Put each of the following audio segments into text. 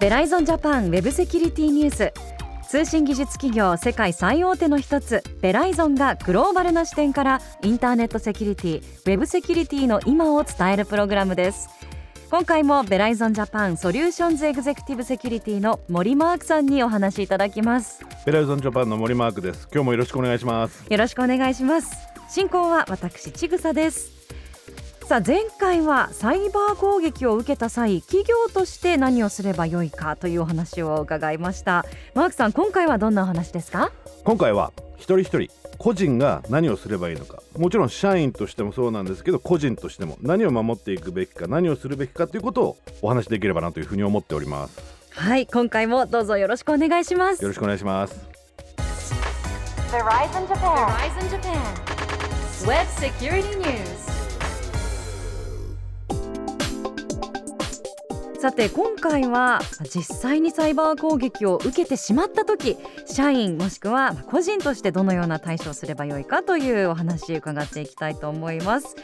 ベライゾンジャパンウェブセキュリティニュース通信技術企業世界最大手の一つベライゾンがグローバルな視点からインターネットセキュリティウェブセキュリティの今を伝えるプログラムです今回もベライゾンジャパンソリューションズエグゼクティブセキュリティの森マークさんにお話しいただきます。ベライゾンジャパンの森マークです。今日もよろしくお願いします。よろしくお願いします。進行は私ちぐさですさあ前回はサイバー攻撃を受けた際企業として何をすればよいかというお話を伺いました。マークさん今回はどんなお話ですか？今回は一人一人個人が何をすればいいのか。もちろん社員としてもそうなんですけど個人としても何を守っていくべきか何をするべきかということをお話しできればなというふうに思っております。はい今回もどうぞよろしくお願いします。よろしくお願いしますさて今回は実際にサイバー攻撃を受けてしまった時社員もしくは個人としてどのような対処をすればよいかというお話伺っていきたいと思います。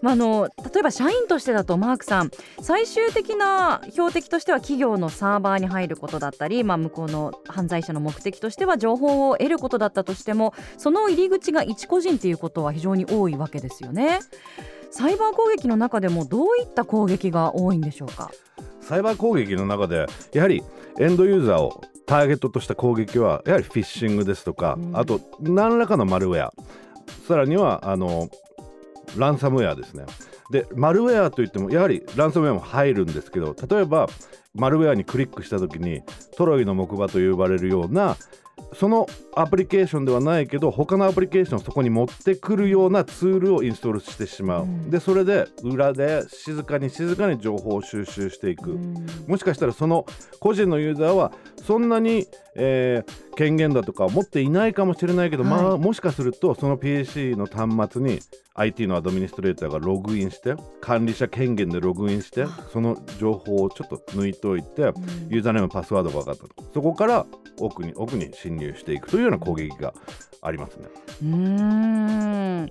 まあ、の例えば社員としてだとマークさん最終的な標的としては企業のサーバーに入ることだったり、まあ、向こうの犯罪者の目的としては情報を得ることだったとしてもその入り口が一個人ということは非常に多いわけですよね。サイバー攻撃の中でもどういった攻撃が多いんでしょうか？サイバー攻撃の中でやはりエンドユーザーをターゲットとした攻撃はやはりフィッシングですとか、うん。あと何らかのマルウェア。さらにはあのランサムウェアですね。でマルウェアといってもやはりランサムウェアも入るんですけど例えばマルウェアにクリックした時にトロイの木馬と呼ばれるようなそのアプリケーションではないけど他のアプリケーションをそこに持ってくるようなツールをインストールしてしまう、うん。でそれで裏で静かに静かに情報を収集していく、もしかしたらその個人のユーザーはそんなに、えー権限だとかを持っていないかもしれないけど、まあもしかするとその PC の端末に IT のアドミニストレーターがログインして管理者権限でログインしてその情報をちょっと抜いといてユーザーネームパスワードが分かったと。そこから奥に奥に侵入していくというような攻撃がありますね。うーん。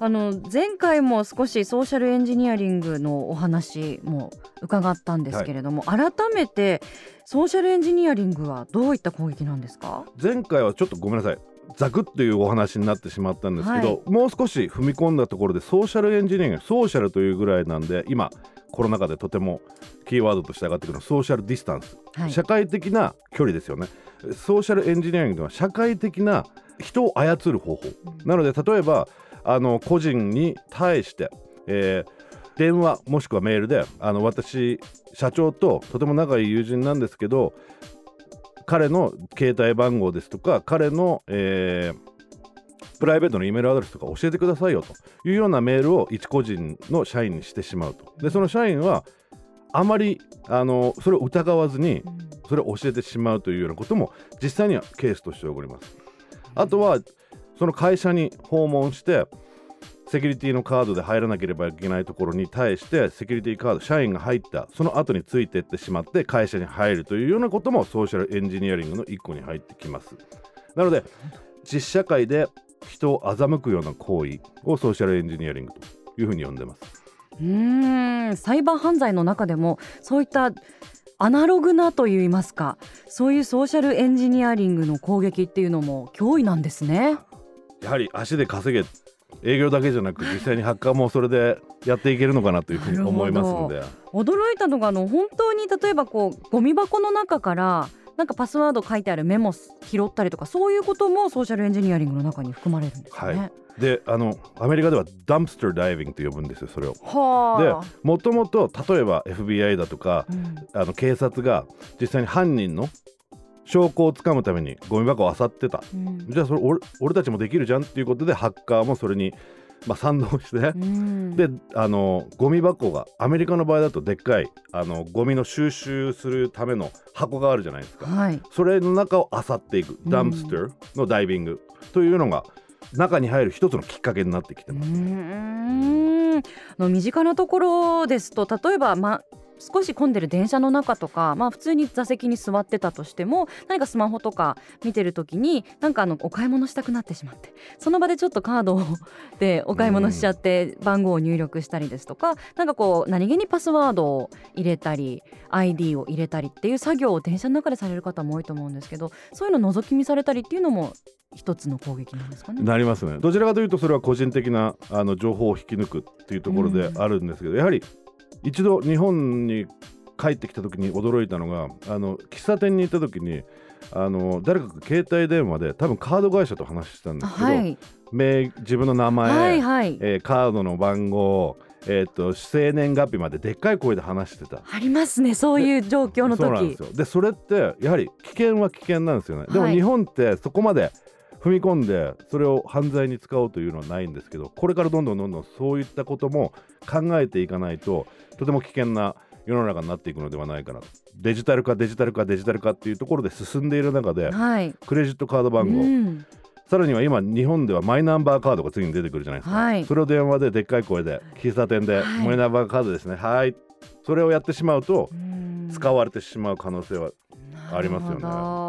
あの前回も少しソーシャルエンジニアリングのお話も伺ったんですけれども、改めてソーシャルエンジニアリングはどういった攻撃なんですか？前回はちょっとごめんなさい。ザクッというお話になってしまったんですけど、もう少し踏み込んだところでソーシャルエンジニアリングソーシャルというぐらいなんで今コロナ禍でとてもキーワードとして上がってくるのはソーシャルディスタンス、はい。社会的な距離ですよねソーシャルエンジニアリングは社会的な人を操る方法、なので例えばあの個人に対して、えー電話もしくはメールであの私社長ととても仲いい友人なんですけど彼の携帯番号ですとか彼の、えープライベートのイメールアドレスとか教えてくださいよというようなメールを一個人の社員にしてしまうと。でその社員はあまりあのそれを疑わずにそれを教えてしまうというようなことも実際にはケースとして起こります。あとはその会社に訪問してセキュリティのカードで入らなければいけないところに対してセキュリティカード社員が入ったその後についていってしまって会社に入るというようなこともソーシャルエンジニアリングの一個に入ってきます。なので実社会で人を欺くような行為をソーシャルエンジニアリングというふうに呼んでますうーんサイバー犯罪の中でもそういったアナログなといいますかそういうソーシャルエンジニアリングの攻撃っていうのも脅威なんですね。やはり足で稼げ営業だけじゃなく実際にハッカーもそれでやっていけるのかなというふうに思いますので。驚いたのがあの本当に例えばこうゴミ箱の中からなんかパスワード書いてあるメモ拾ったりとかそういうこともソーシャルエンジニアリングの中に含まれるんですよね。はいであのアメリカではダンプスターダイビングと呼ぶんですよそれを。ではあ。もともと例えば FBI だとかうんあの警察が実際に犯人の証拠をつかむためにゴミ箱を漁ってたうんじゃあそれ俺俺たちもできるじゃんっていうことでハッカーもそれに、まあ、賛同して、うん。であのゴミ箱がアメリカの場合だとでっかいあのゴミの収集するための箱があるじゃないですか。はい。それの中を漁っていくうん。ダンプスターのダイビング。というのが中に入る一つのきっかけになってきてうます。ーん。あの身近なところですと例えば、ま、少し混んでる電車の中とか、まあ、普通に座席に座ってたとしても何かスマホとか見てる時になんかあのお買い物したくなってしまってその場でちょっとカードでお買い物しちゃって番号を入力したりですとかなんかこう何気にパスワードを入れたり ID を入れたりっていう作業を電車の中でされる方も多いと思うんですけどそういうの覗き見されたりっていうのも一つの攻撃なんですかね。なりますね。どちらかというとそれは個人的なあの情報を引き抜くっていうところであるんですけど、やはり一度日本に帰ってきた時に驚いたのがあの喫茶店に行った時にあの誰かが携帯電話で多分カード会社と話してたんですけど、はい、名自分の名前、はいはい。えーカードの番号、えー、と生年月日まででっかい声で話してた。ありますねそういう状況の時。ですよ。でそれってやはり危険は危険なんですよね、でもはい。日本ってそこまで踏み込んでそれを犯罪に使おうというのはないんですけどこれからどんどんどんどんそういったことも考えていかないととても危険な世の中になっていくのではないかなと。デジタル化デジタル化デジタル化っていうところで進んでいる中ではい。クレジットカード番号、うん。さらには今日本ではマイナンバーカードが次に出てくるじゃないですか、はい。それを電話ででっかい声で喫茶店で、はい。マイナンバーカードですね。はい。それをやってしまうとうん。使われてしまう可能性はありますよね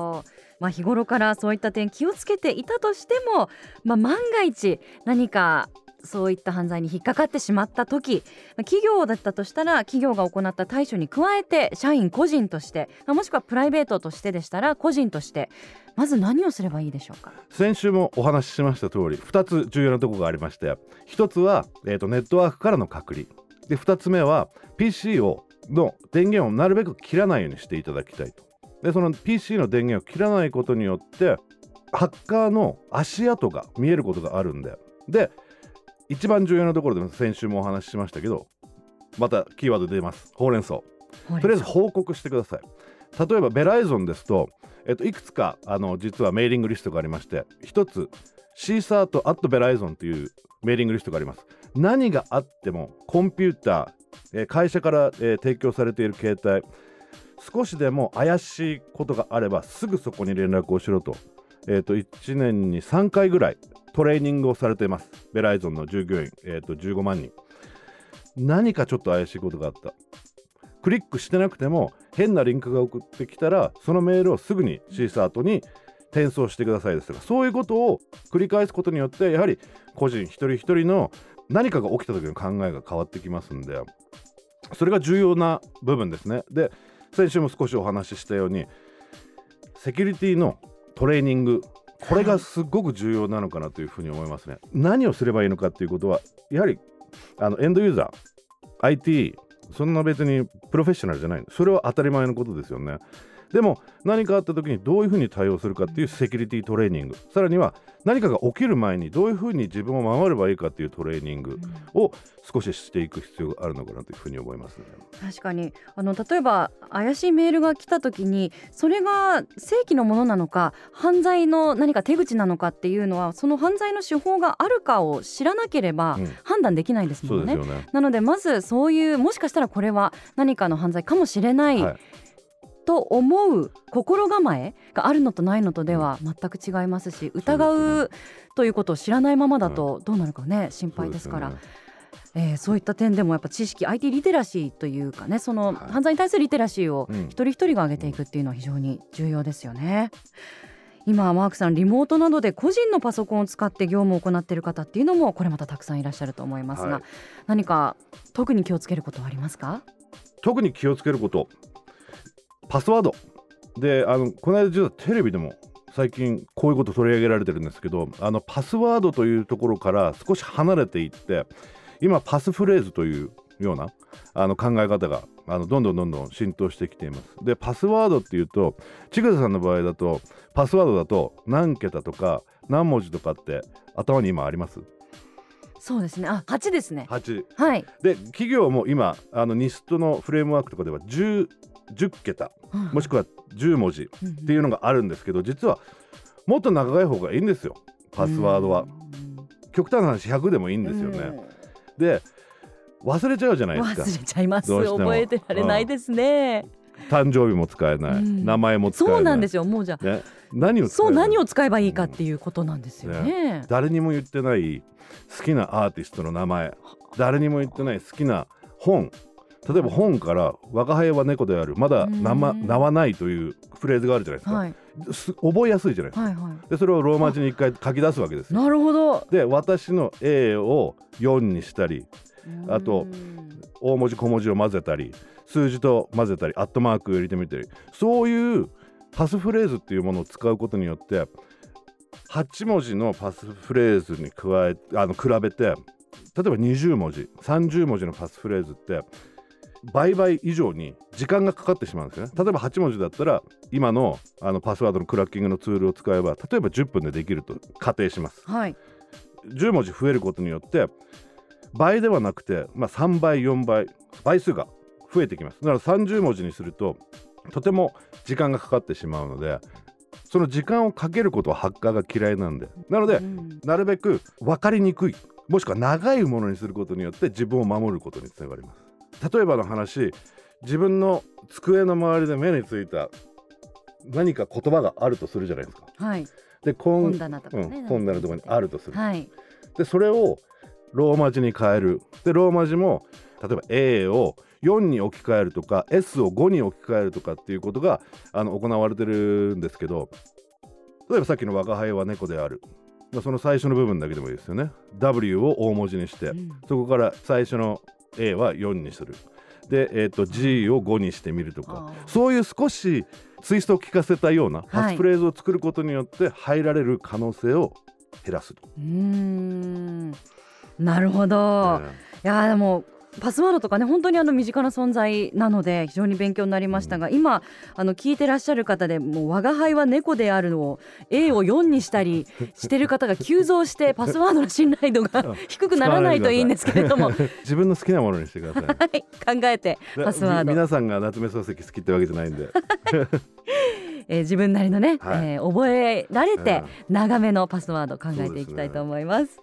まあ、日頃からそういった点気をつけていたとしても、まあ、万が一何かそういった犯罪に引っかかってしまった時ま企業だったとしたら企業が行った対処に加えて社員個人として、もしくはプライベートとしてでしたら個人としてまず何をすればいいでしょうか？先週もお話ししました通り2つ重要なところがありまして1つは、えー、とネットワークからの隔離で2つ目は PC をの電源をなるべく切らないようにしていただきたいとでその PC の電源を切らないことによってハッカーの足跡が見えることがあるんでで一番重要なところで先週もお話ししましたけどまたキーワード出ます。ほうれん草。とりあえず報告してください。例えばベライゾンですと、えっと、いくつかあの実はメーリングリストがありまして一つシーサーとアットベライゾンというメーリングリストがあります。何があってもコンピューター、えー会社から、えー提供されている携帯少しでも怪しいことがあればすぐそこに連絡をしろと,、えー、と1年に3回ぐらいトレーニングをされています。ベライゾンの従業員、えー、と15万人。何かちょっと怪しいことがあった。クリックしてなくても変なリンクが送ってきたらそのメールをすぐにシーサートに転送してくださいですとか。そういうことを繰り返すことによってやはり個人一人一人の何かが起きた時の考えが変わってきますんでそれが重要な部分ですね。で先週も少しお話ししたようにセキュリティのトレーニングこれがすごく重要なのかなというふうに思いますね。何をすればいいのかっていうことはやはりあのエンドユーザー IT そんな別にプロフェッショナルじゃない。それは当たり前のことですよね。でも何かあった時にどういうふうに対応するかっていうセキュリティトレーニングさらには何かが起きる前にどういうふうに自分を守ればいいかっていうトレーニングを少ししていく必要があるのかなというふうに思いますね。確かにあの例えば怪しいメールが来た時にそれが正規のものなのか犯罪の何か手口なのかっていうのはその犯罪の手法があるかを知らなければうん判断できないですもんね。そうですよね。なのでまずそういうもしかしたらこれは何かの犯罪かもしれない、はいと思う心構えがあるのとないのとでは全く違いますし疑うということを知らないままだとどうなるかね心配ですから。えーそういった点でもやっぱ知識 IT リテラシーというかねそのはい。犯罪に対するリテラシーをうん。一人一人が上げていくっていうのは非常に重要ですよね。今マークさんリモートなどで個人のパソコンを使って業務を行っている方っていうのもこれまたたくさんいらっしゃると思いますが、はい。何か特に気をつけることはありますか？特に気をつけることパスワード。であのこの間実はテレビでも最近こういうこと取り上げられてるんですけどあのパスワードというところから少し離れていって今パスフレーズというようなあの考え方があのどんどんどんどん浸透してきています。でパスワードっていうと千草さんの場合だとパスワードだと何桁とか何文字とかって頭に今あります？そうですね。あ8ですね ?8 はい、で企業も今あのニストのフレームワークとかでは 10, 10桁もしくは10文字うんっていうのがあるんですけど実はもっと長い方がいいんですよパスワードは、極端な話100でもいいんですよね、で忘れちゃうじゃないですか。忘れちゃいます。覚えてられないですね、誕生日も使えない、うん。名前も使えない。そうなんですよ。もうじゃあね、何をそう何を使えばいいかっていうことなんですよね。誰にも言ってない好きなアーティストの名前。誰にも言ってない好きな本例えば本から「我が輩は猫であるまだ名まうん。名はない」というフレーズがあるじゃないですか、はい。す覚えやすいじゃないですか。はいはでそれをローマ字に一回書き出すわけですなるほど。で私の A を4にしたりあとうん大文字小文字を混ぜたり数字と混ぜたりアットマークを入れてみたり。そういうパスフレーズっていうものを使うことによって8文字のパスフレーズに加えあの比べて例えば20文字30文字のパスフレーズって倍々以上に時間がかかってしまうんですよね。例えば8文字だったら今のあのパスワードのクラッキングのツールを使えば例えば10分でできると仮定します。はい。10文字増えることによって倍ではなくて、まあ、3倍4倍倍数が増えてきます。だから30文字にするととても時間がかかってしまうのでその時間をかけることはハッカーが嫌いなんで。なのでうん。なるべく分かりにくいもしくは長いものにすることによって自分を守ることにつながります例えばの話自分の机の周りで目についた何か言葉があるとするじゃないですか。はい。でこん本棚とかねうん、本棚のところにあるとする。はい。でそれをローマ字に変える。でローマ字も例えば A を4に置き換えるとか S を5に置き換えるとかっていうことがあの行われてるんですけど例えばさっきの「我が輩は猫である」まあその最初の部分だけでもいいですよね。W を大文字にしてうん。そこから最初の A は4にする。で、えー、と G を5にしてみるとか。そういう少しツイストを効かせたようなはい。パスフレーズを作ることによって入られる可能性を減らすと。うーん。なるほど、え。いやーでもパスワードとかね本当にあの身近な存在なので非常に勉強になりましたが、今あの聞いてらっしゃる方でもう我が輩は猫であるのを A を4にしたりしてる方が急増して パスワードの信頼度が低くならないといいんですけれども、はい、自分の好きなものにしてください。考えてパスワード。み皆さんが夏目漱石好きってわけじゃないんで。えー自分なりのね、はい。えー覚えられてう長めのパスワード考えていきたいと思います。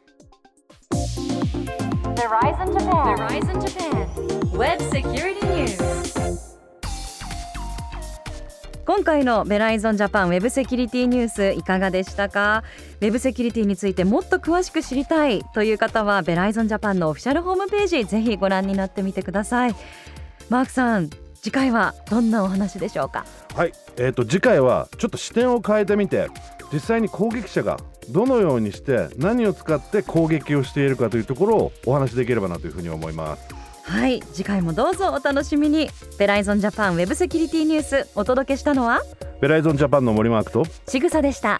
Verizon Japan. Verizon Japan. Web Security News. 今回のベライゾンジャパンウェブセキュリティニュースいかがでしたか？ウェブセキュリティについてもっと詳しく知りたいという方はベライゾンジャパンのオフィシャルホームページぜひご覧になってみてくださいマークさん次回はどんなお話でしょうか？はい、えー、と次回はちょっと視点を変えてみて実際に攻撃者がどのようにして何を使って攻撃をしているかというところをお話しできればなというふうに思います。はい次回もどうぞお楽しみに。ベライゾンジャパンウェブセキュリティニュースお届けしたのは？ベライゾンジャパンの森マークとちぐさでした